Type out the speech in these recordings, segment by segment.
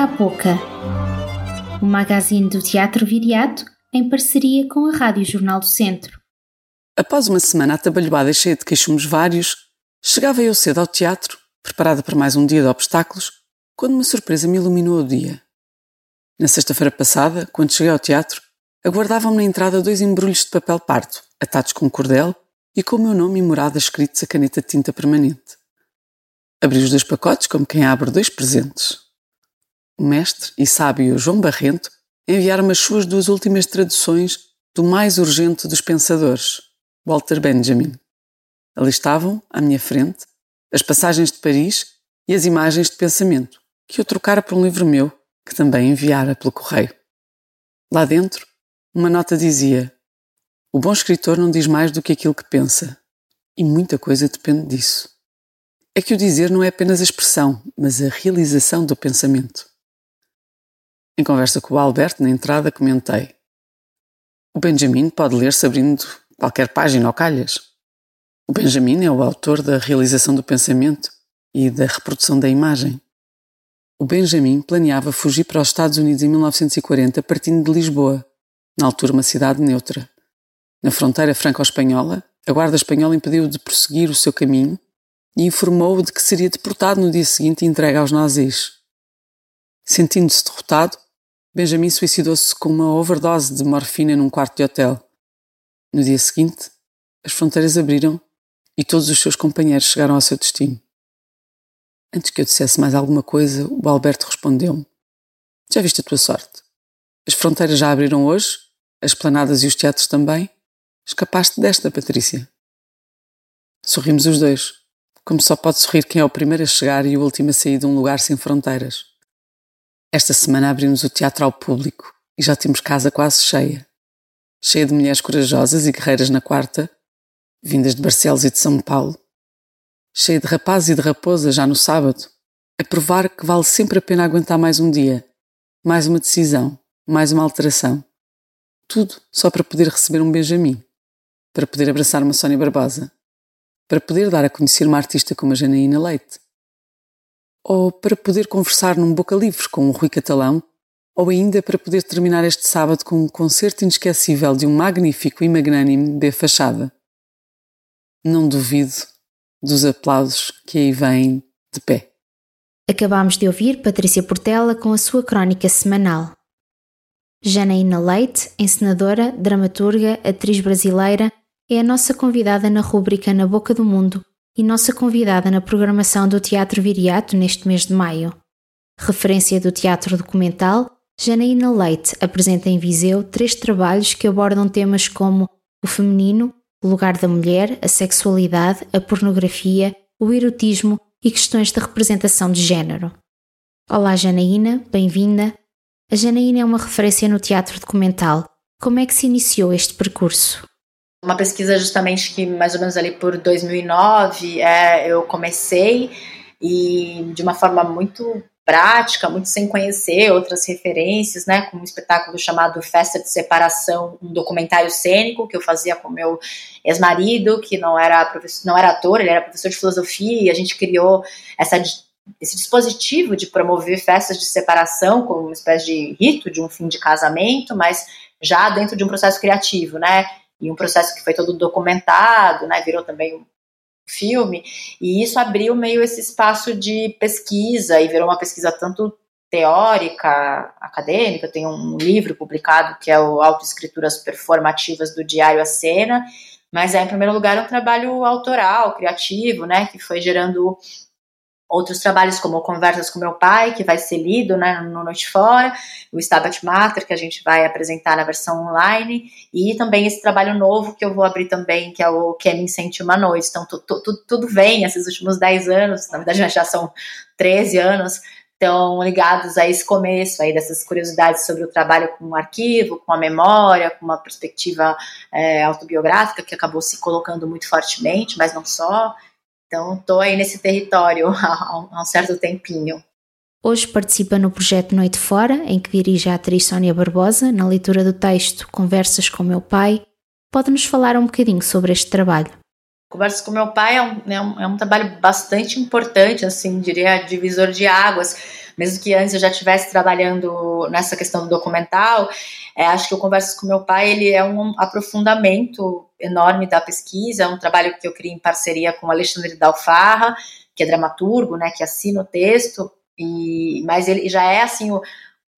Boca a Boca, o magazine do Teatro Viriato em parceria com a Rádio Jornal do Centro. Após uma semana atabalhoada e cheia de queixumes vários, chegava eu cedo ao teatro, preparada para mais um dia de obstáculos, quando uma surpresa me iluminou o dia. Na sexta-feira passada, quando cheguei ao teatro, aguardavam-me na entrada dois embrulhos de papel pardo, atados com cordel e com o meu nome e morada escritos a caneta de tinta permanente. Abri os dois pacotes como quem abre dois presentes. O mestre e sábio João Barrento enviaram-me as suas duas últimas traduções do mais urgente dos pensadores, Walter Benjamin. Ali estavam, à minha frente, as passagens de Paris e as imagens de pensamento, que eu trocara por um livro meu, que também enviara pelo correio. Lá dentro, uma nota dizia: O bom escritor não diz mais do que aquilo que pensa, e muita coisa depende disso. É que o dizer não é apenas a expressão, mas a realização do pensamento. Em conversa com o Alberto, na entrada, comentei: O Benjamin pode ler-se abrindo qualquer página ou calhas. O Benjamin é o autor da realização do pensamento e da reprodução da imagem. O Benjamin planeava fugir para os Estados Unidos em 1940 partindo de Lisboa, na altura uma cidade neutra. Na fronteira franco-espanhola, a guarda espanhola impediu-o de prosseguir o seu caminho e informou-o de que seria deportado no dia seguinte e entregue aos nazis. Sentindo-se derrotado, Benjamin suicidou-se com uma overdose de morfina num quarto de hotel. No dia seguinte, as fronteiras abriram e todos os seus companheiros chegaram ao seu destino. Antes que eu dissesse mais alguma coisa, o Alberto respondeu-me: Já viste a tua sorte? As fronteiras já abriram hoje, as planadas e os teatros também. Escapaste desta, Patrícia. Sorrimos os dois, como só pode sorrir quem é o primeiro a chegar e o último a sair de um lugar sem fronteiras. Esta semana abrimos o teatro ao público e já temos casa quase cheia. Cheia de mulheres corajosas e guerreiras na quarta, vindas de Barcelos e de São Paulo. Cheia de rapazes e de raposas já no sábado, a provar que vale sempre a pena aguentar mais um dia, mais uma decisão, mais uma alteração. Tudo só para poder receber um Benjamin, para poder abraçar uma Sónia Barbosa, para poder dar a conhecer uma artista como a Janaína Leite ou para poder conversar num boca livre com o Rui Catalão, ou ainda para poder terminar este sábado com um concerto inesquecível de um magnífico e magnânimo B Fachada. Não duvido dos aplausos que aí vêm de pé. Acabámos de ouvir Patrícia Portela com a sua crónica semanal. Janaína Leite, encenadora, dramaturga, atriz brasileira, é a nossa convidada na rúbrica Na Boca do Mundo, e nossa convidada na programação do Teatro Viriato neste mês de maio. Referência do teatro documental, Janaína Leite apresenta em Viseu três trabalhos que abordam temas como o feminino, o lugar da mulher, a sexualidade, a pornografia, o erotismo e questões de representação de género. Olá Janaína, bem-vinda. A Janaína é uma referência no teatro documental. Como é que se iniciou este percurso? Uma pesquisa justamente que mais ou menos ali por 2009 é, eu comecei e de uma forma muito prática, muito sem conhecer outras referências, né, com um espetáculo chamado Festa de Separação, um documentário cênico que eu fazia com meu ex-marido, que não era professor, não era ator, ele era professor de filosofia, e a gente criou essa esse dispositivo de promover festas de separação como uma espécie de rito de um fim de casamento, mas já dentro de um processo criativo, né? E um processo que foi todo documentado, né, virou também um filme, e isso abriu meio esse espaço de pesquisa e virou uma pesquisa tanto teórica, acadêmica, tem um livro publicado que é o Autoescrituras Performativas do Diário A Cena, mas é, em primeiro lugar, um trabalho autoral, criativo, né, que foi gerando outros trabalhos como Conversas com Meu Pai, que vai ser lido né, no Noite Fora, o Stabat Mater, que a gente vai apresentar na versão online, e também esse trabalho novo que eu vou abrir também, que é o Que Me Sente Uma Noite. Então, tu, tu, tu, tudo vem, esses últimos 10 anos, na verdade já são 13 anos, estão ligados a esse começo aí dessas curiosidades sobre o trabalho com o arquivo, com a memória, com uma perspectiva é, autobiográfica que acabou se colocando muito fortemente, mas não só. Então, estou aí nesse território há, um certo tempinho. Hoje participa no projeto Noite Fora, em que dirige a atriz Sónia Barbosa, na leitura do texto Conversas com Meu Pai. Pode-nos falar um bocadinho sobre este trabalho? Conversas com Meu Pai é um, é um, é um trabalho bastante importante, assim, diria divisor de águas, mesmo que antes eu já estivesse trabalhando nessa questão do documental, é, acho que o Conversas com Meu Pai ele é um aprofundamento enorme da pesquisa, é um trabalho que eu criei em parceria com Alexandre Dalfarra, que é dramaturgo, né, que assina o texto, e, mas ele já é assim o,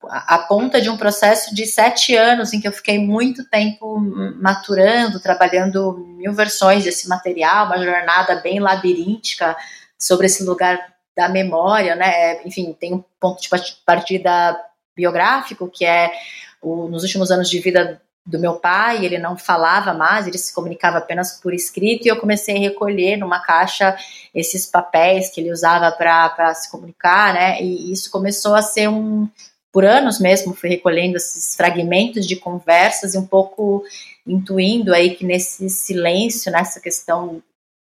a ponta de um processo de sete anos em que eu fiquei muito tempo maturando, trabalhando mil versões desse material, uma jornada bem labiríntica sobre esse lugar da memória, né? Enfim, tem um ponto de partida biográfico que é o, nos últimos anos de vida do meu pai, ele não falava mais, ele se comunicava apenas por escrito, e eu comecei a recolher numa caixa esses papéis que ele usava para se comunicar, né? E isso começou a ser um, por anos mesmo, fui recolhendo esses fragmentos de conversas e um pouco intuindo aí que nesse silêncio, nessa questão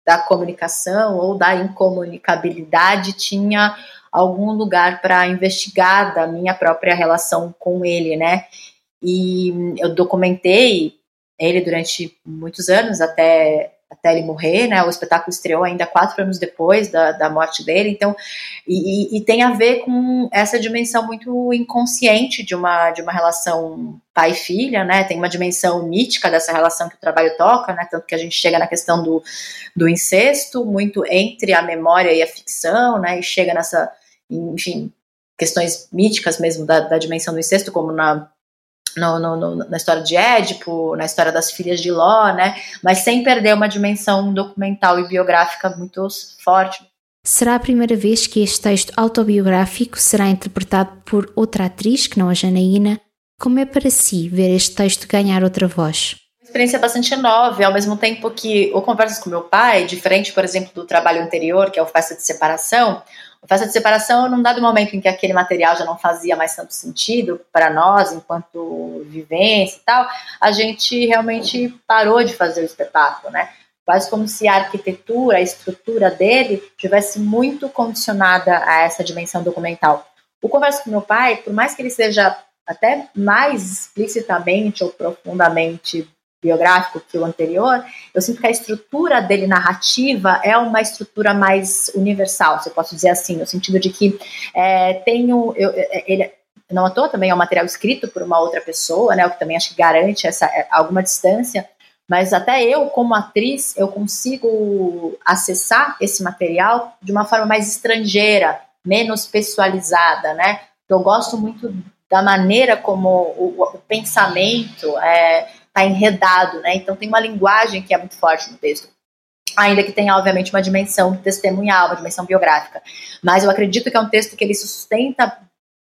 da comunicação ou da incomunicabilidade, tinha algum lugar para investigar da minha própria relação com ele, né? E eu documentei ele durante muitos anos, até até ele morrer, né? O espetáculo estreou ainda quatro anos depois da, da morte dele, então e, e, tem a ver com essa dimensão muito inconsciente de uma de uma relação pai-filha, né? Tem uma dimensão mítica dessa relação que o trabalho toca, né? Tanto que a gente chega na questão do, do incesto, muito entre a memória e a ficção, né? E chega nessa, enfim, questões míticas mesmo da, da dimensão do incesto, como na no, no, no, na história de Édipo, na história das filhas de Ló, né? Mas sem perder uma dimensão documental e biográfica muito forte. Será a primeira vez que este texto autobiográfico será interpretado por outra atriz que não a Janaína? Como é para si ver este texto ganhar outra voz? Experiência bastante nova, ao mesmo tempo que o Conversas com meu pai, diferente, por exemplo, do trabalho anterior, que é o Festa de Separação, a festa de separação, num dado momento em que aquele material já não fazia mais tanto sentido para nós, enquanto vivência e tal, a gente realmente parou de fazer o espetáculo, né? Quase como se a arquitetura, a estrutura dele, tivesse muito condicionada a essa dimensão documental. O Converso com meu pai, por mais que ele seja até mais explicitamente ou profundamente biográfico que o anterior, eu sinto que a estrutura dele narrativa é uma estrutura mais universal, se eu posso dizer assim, no sentido de que é, tenho, eu, é, ele não à toa também é um material escrito por uma outra pessoa, né, o que também acho que garante essa é, alguma distância, mas até eu, como atriz, eu consigo acessar esse material de uma forma mais estrangeira, menos pessoalizada, né? Eu gosto muito da maneira como o, o pensamento é, está enredado, né? Então tem uma linguagem que é muito forte no texto. Ainda que tenha, obviamente, uma dimensão testemunhal, uma dimensão biográfica. Mas eu acredito que é um texto que ele sustenta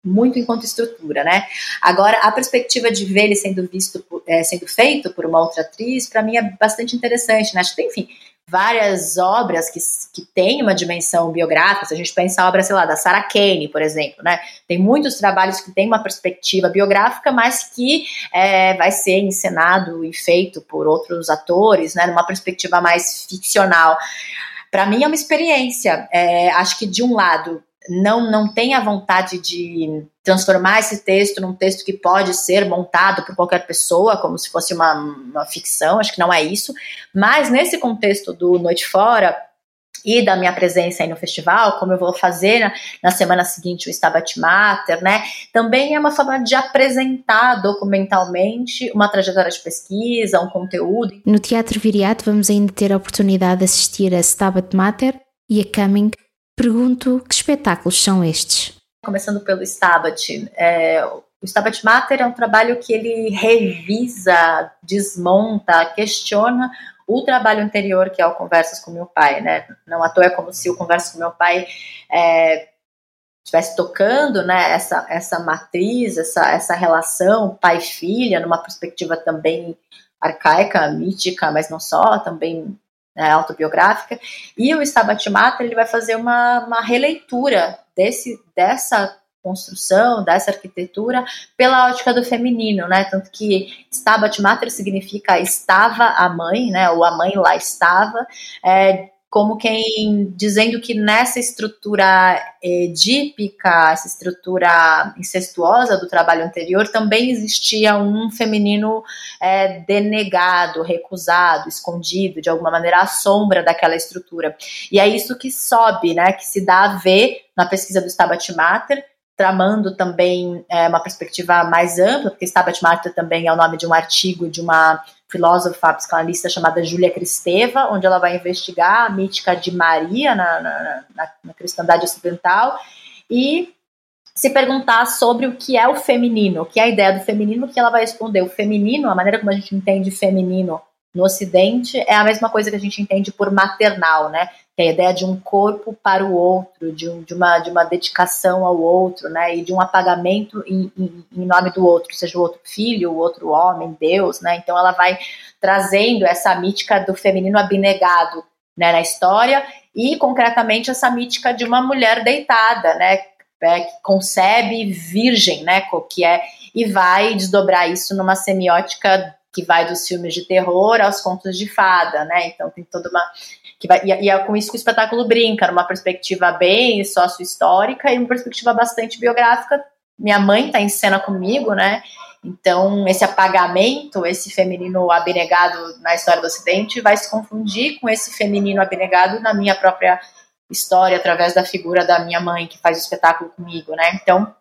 muito enquanto estrutura, né? Agora, a perspectiva de ver ele sendo visto, é, sendo feito por uma outra atriz, para mim é bastante interessante, né? Acho que, enfim, várias obras que, que têm uma dimensão biográfica, se a gente pensa a obra, sei lá, da Sarah Kane, por exemplo, né? Tem muitos trabalhos que têm uma perspectiva biográfica, mas que é, vai ser encenado e feito por outros atores, né? Numa perspectiva mais ficcional. Para mim é uma experiência. É, acho que de um lado não, não tem a vontade de transformar esse texto num texto que pode ser montado por qualquer pessoa, como se fosse uma, uma ficção, acho que não é isso. Mas nesse contexto do Noite Fora, e da minha presença aí no festival, como eu vou fazer na, na, semana seguinte o Stabat Mater, né? Também é uma forma de apresentar documentalmente uma trajetória de pesquisa, um conteúdo. No Teatro Viriato vamos ainda ter a oportunidade de assistir a Stabat Mater e a Coming, Pergunto que espetáculos são estes? Começando pelo Stabat. É, o Stabat Mater é um trabalho que ele revisa, desmonta, questiona o trabalho anterior, que é o Conversas com Meu Pai. Né? Não à toa é como se o Conversas com Meu Pai é, estivesse tocando né, essa, essa matriz, essa, essa relação pai-filha, numa perspectiva também arcaica, mítica, mas não só, também né, autobiográfica, e o Stabat Mater ele vai fazer uma, uma releitura desse, dessa construção, dessa arquitetura, pela ótica do feminino, né? Tanto que Stabat Mater significa estava a mãe, né? Ou a mãe lá estava, é, como quem dizendo que nessa estrutura edípica, essa estrutura incestuosa do trabalho anterior, também existia um feminino é, denegado, recusado, escondido, de alguma maneira à sombra daquela estrutura. E é isso que sobe, né, que se dá a ver na pesquisa do Stabat Mater, tramando também é, uma perspectiva mais ampla, porque Stabat Mater também é o nome de um artigo de uma filósofa psicanalista chamada Júlia Cristeva, onde ela vai investigar a mítica de Maria na, na, na, na cristandade ocidental e se perguntar sobre o que é o feminino, o que é a ideia do feminino, que ela vai responder. O feminino, a maneira como a gente entende feminino no Ocidente, é a mesma coisa que a gente entende por maternal, né? Que é a ideia de um corpo para o outro, de, um, de, uma, de uma dedicação ao outro, né? E de um apagamento em, em, em nome do outro, seja o outro filho, o outro homem, Deus, né? Então ela vai trazendo essa mítica do feminino abnegado né, na história e concretamente essa mítica de uma mulher deitada, né? É, que concebe virgem, né? Que é e vai desdobrar isso numa semiótica que vai dos filmes de terror aos contos de fada, né? Então tem toda uma que vai, e, é com isso que o espetáculo brinca, numa perspectiva bem sócio-histórica e uma perspectiva bastante biográfica. Minha mãe está em cena comigo, né? Então, esse apagamento, esse feminino abnegado na história do Ocidente, vai se confundir com esse feminino abnegado na minha própria história, através da figura da minha mãe, que faz o espetáculo comigo, né? Então,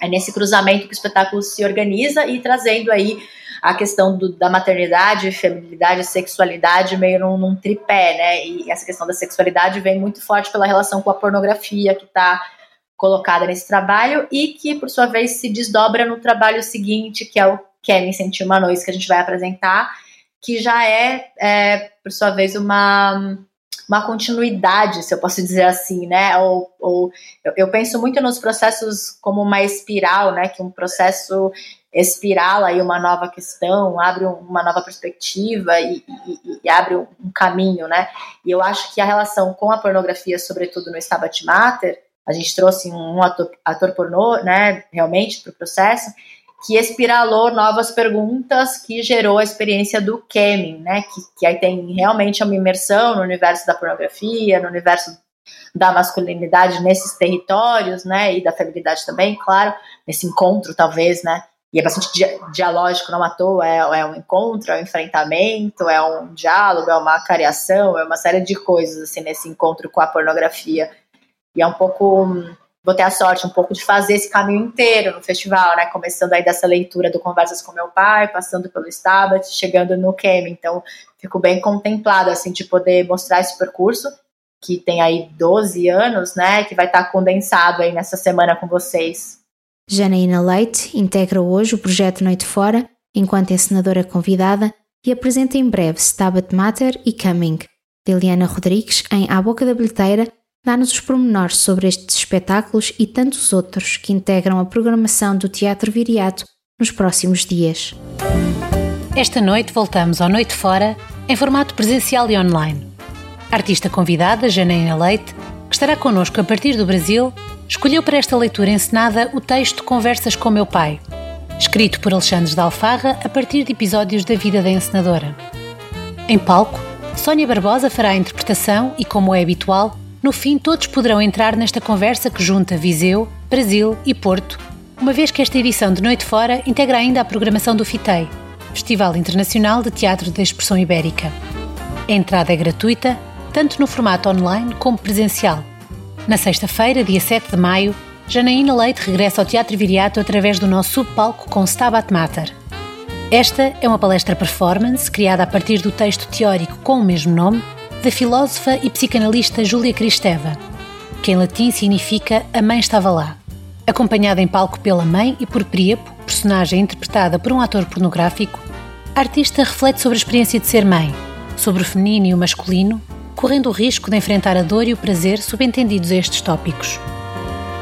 é nesse cruzamento que o espetáculo se organiza e trazendo aí a questão do, da maternidade, feminilidade, sexualidade meio num, num, tripé, né? E essa questão da sexualidade vem muito forte pela relação com a pornografia que está colocada nesse trabalho e que, por sua vez, se desdobra no trabalho seguinte, que é o Kevin Sentiu Uma Noite, que a gente vai apresentar, que já é, é por sua vez, uma uma continuidade, se eu posso dizer assim, né? Ou, ou eu, penso muito nos processos como uma espiral, né? Que um processo espirala aí uma nova questão, abre uma nova perspectiva e, e, e, abre um caminho, né? E eu acho que a relação com a pornografia, sobretudo no Stabat Mater, a gente trouxe um ator, ator pornô, né, realmente, para o processo, que espiralou novas perguntas que gerou a experiência do Kemin, né, que, que aí tem realmente uma imersão no universo da pornografia, no universo da masculinidade nesses territórios, né, e da feminilidade também, claro, nesse encontro, talvez, né, e é bastante di dialógico, não à toa, é, é, um encontro, é um enfrentamento, é um diálogo, é uma cariação, é uma série de coisas, assim, nesse encontro com a pornografia. E é um pouco, vou ter a sorte um pouco de fazer esse caminho inteiro no festival, né, começando aí dessa leitura do Conversas com Meu Pai, passando pelo Stabat, chegando no Kemi, então fico bem contemplada, assim, de poder mostrar esse percurso, que tem aí 12 anos, né, que vai estar condensado aí nessa semana com vocês. Janaína Leite integra hoje o projeto Noite Fora, enquanto encenadora convidada, e apresenta em breve Stabat Mater e Coming. Liliana Rodrigues, em A Boca da Bilheteira, dá-nos os pormenores sobre estes espetáculos e tantos outros que integram a programação do Teatro Viriato nos próximos dias. Esta noite voltamos ao Noite Fora em formato presencial e online. Artista convidada, Janaína Leite, que estará connosco a partir do Brasil, escolheu para esta leitura encenada o texto Conversas com Meu Pai, escrito por Alexandre de Alfarra a partir de episódios da vida da encenadora. Em palco, Sónia Barbosa fará a interpretação e, como é habitual, no fim todos poderão entrar nesta conversa que junta Viseu, Brasil e Porto, uma vez que esta edição de Noite Fora integra ainda a programação do FITEI, Festival Internacional de Teatro da Expressão Ibérica. A entrada é gratuita, tanto no formato online como presencial. Na sexta-feira, dia 7 de maio, Janaína Leite regressa ao Teatro Viriato através do nosso subpalco com Stabat Mater. Esta é uma palestra performance criada a partir do texto teórico com o mesmo nome da filósofa e psicanalista Júlia Cristeva, que em latim significa A Mãe Estava Lá. Acompanhada em palco pela mãe e por Príapo, personagem interpretada por um ator pornográfico, a artista reflete sobre a experiência de ser mãe, sobre o feminino e o masculino correndo o risco de enfrentar a dor e o prazer subentendidos a estes tópicos.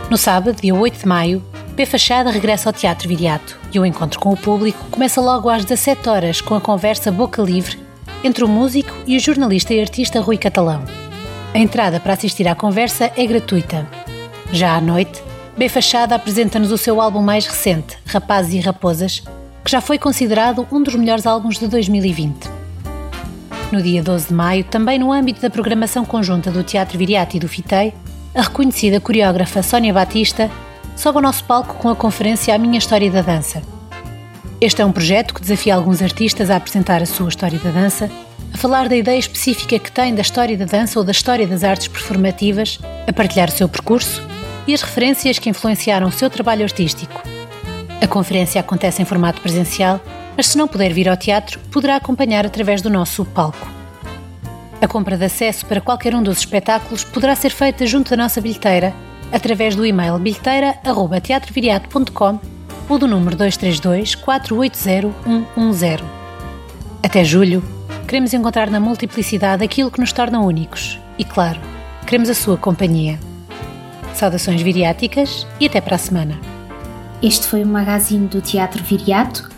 No sábado, dia 8 de maio, P. Fachada regressa ao Teatro Viriato e o encontro com o público começa logo às 17 horas com a conversa boca livre entre o músico e o jornalista e artista Rui Catalão. A entrada para assistir à conversa é gratuita. Já à noite, B. Fachada apresenta-nos o seu álbum mais recente, Rapazes e Raposas, que já foi considerado um dos melhores álbuns de 2020. No dia 12 de maio, também no âmbito da programação conjunta do Teatro Viriati e do FITEI, a reconhecida coreógrafa Sónia Batista sobe ao nosso palco com a conferência A Minha História da Dança. Este é um projeto que desafia alguns artistas a apresentar a sua história da dança, a falar da ideia específica que têm da história da dança ou da história das artes performativas, a partilhar o seu percurso e as referências que influenciaram o seu trabalho artístico. A conferência acontece em formato presencial, mas se não puder vir ao teatro, poderá acompanhar através do nosso palco. A compra de acesso para qualquer um dos espetáculos poderá ser feita junto da nossa bilheteira através do e-mail bilheteira.teatroviriato.com ou do número 232 480 110. Até julho, queremos encontrar na multiplicidade aquilo que nos torna únicos e, claro, queremos a sua companhia. Saudações viriáticas e até para a semana. Este foi o magazine do Teatro Viriato,